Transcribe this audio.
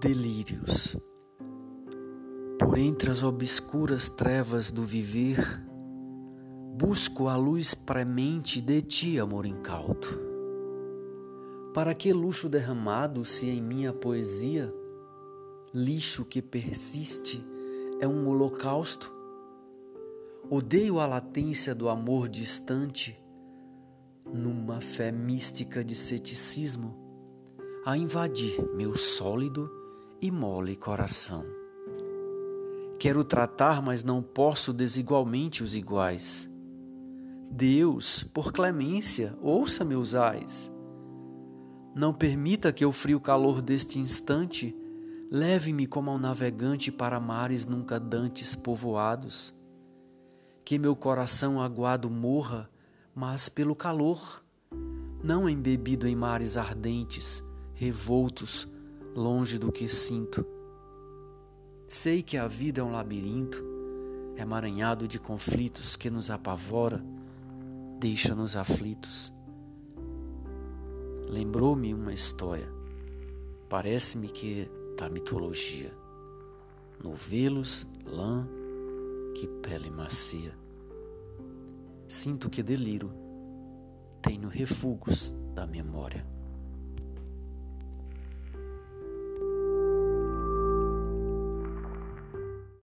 delírios. Por entre as obscuras trevas do viver, busco a luz premente de ti, amor incauto. Para que luxo derramado se em minha poesia, lixo que persiste é um holocausto? Odeio a latência do amor distante, numa fé mística de ceticismo, a invadir meu sólido e mole coração. Quero tratar, mas não posso desigualmente os iguais. Deus, por clemência, ouça meus ais. Não permita que o frio calor deste instante leve-me como ao navegante para mares nunca dantes povoados. Que meu coração aguado morra, mas pelo calor, não embebido em mares ardentes, revoltos, longe do que sinto. Sei que a vida é um labirinto, é emaranhado de conflitos que nos apavora, deixa-nos aflitos. Lembrou-me uma história, parece-me que da mitologia. Novelos, lã, que pele macia. Sinto que deliro, tenho refugos da memória.